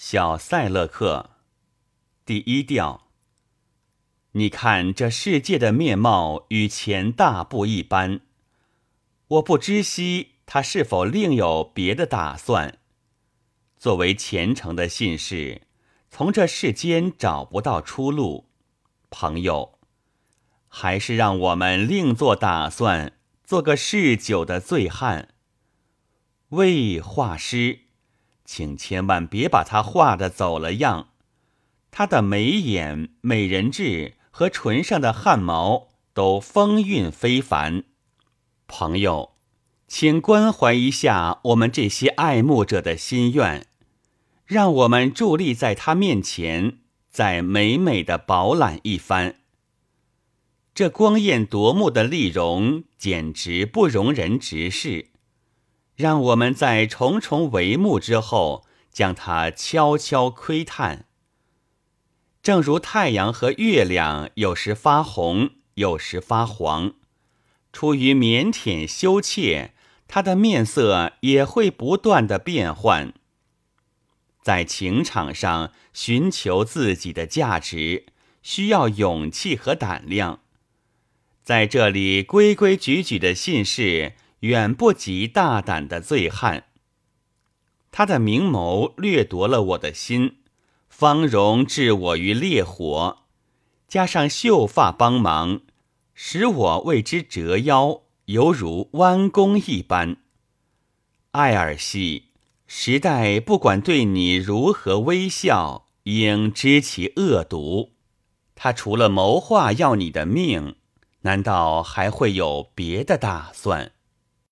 小塞勒克，第一调。你看这世界的面貌与前大不一般。我不知悉他是否另有别的打算。作为虔诚的信士，从这世间找不到出路。朋友，还是让我们另做打算，做个嗜酒的醉汉。为画师。请千万别把他画的走了样，他的眉眼、美人痣和唇上的汗毛都风韵非凡。朋友，请关怀一下我们这些爱慕者的心愿，让我们伫立在他面前，再美美的饱览一番。这光艳夺目的丽容，简直不容人直视。让我们在重重帷幕之后，将它悄悄窥探。正如太阳和月亮有时发红，有时发黄，出于腼腆羞怯，它的面色也会不断的变换。在情场上寻求自己的价值，需要勇气和胆量。在这里，规规矩矩的信誓。远不及大胆的醉汉。他的明眸掠夺了我的心，芳容置我于烈火，加上秀发帮忙，使我为之折腰，犹如弯弓一般。艾尔西，时代不管对你如何微笑，应知其恶毒。他除了谋划要你的命，难道还会有别的打算？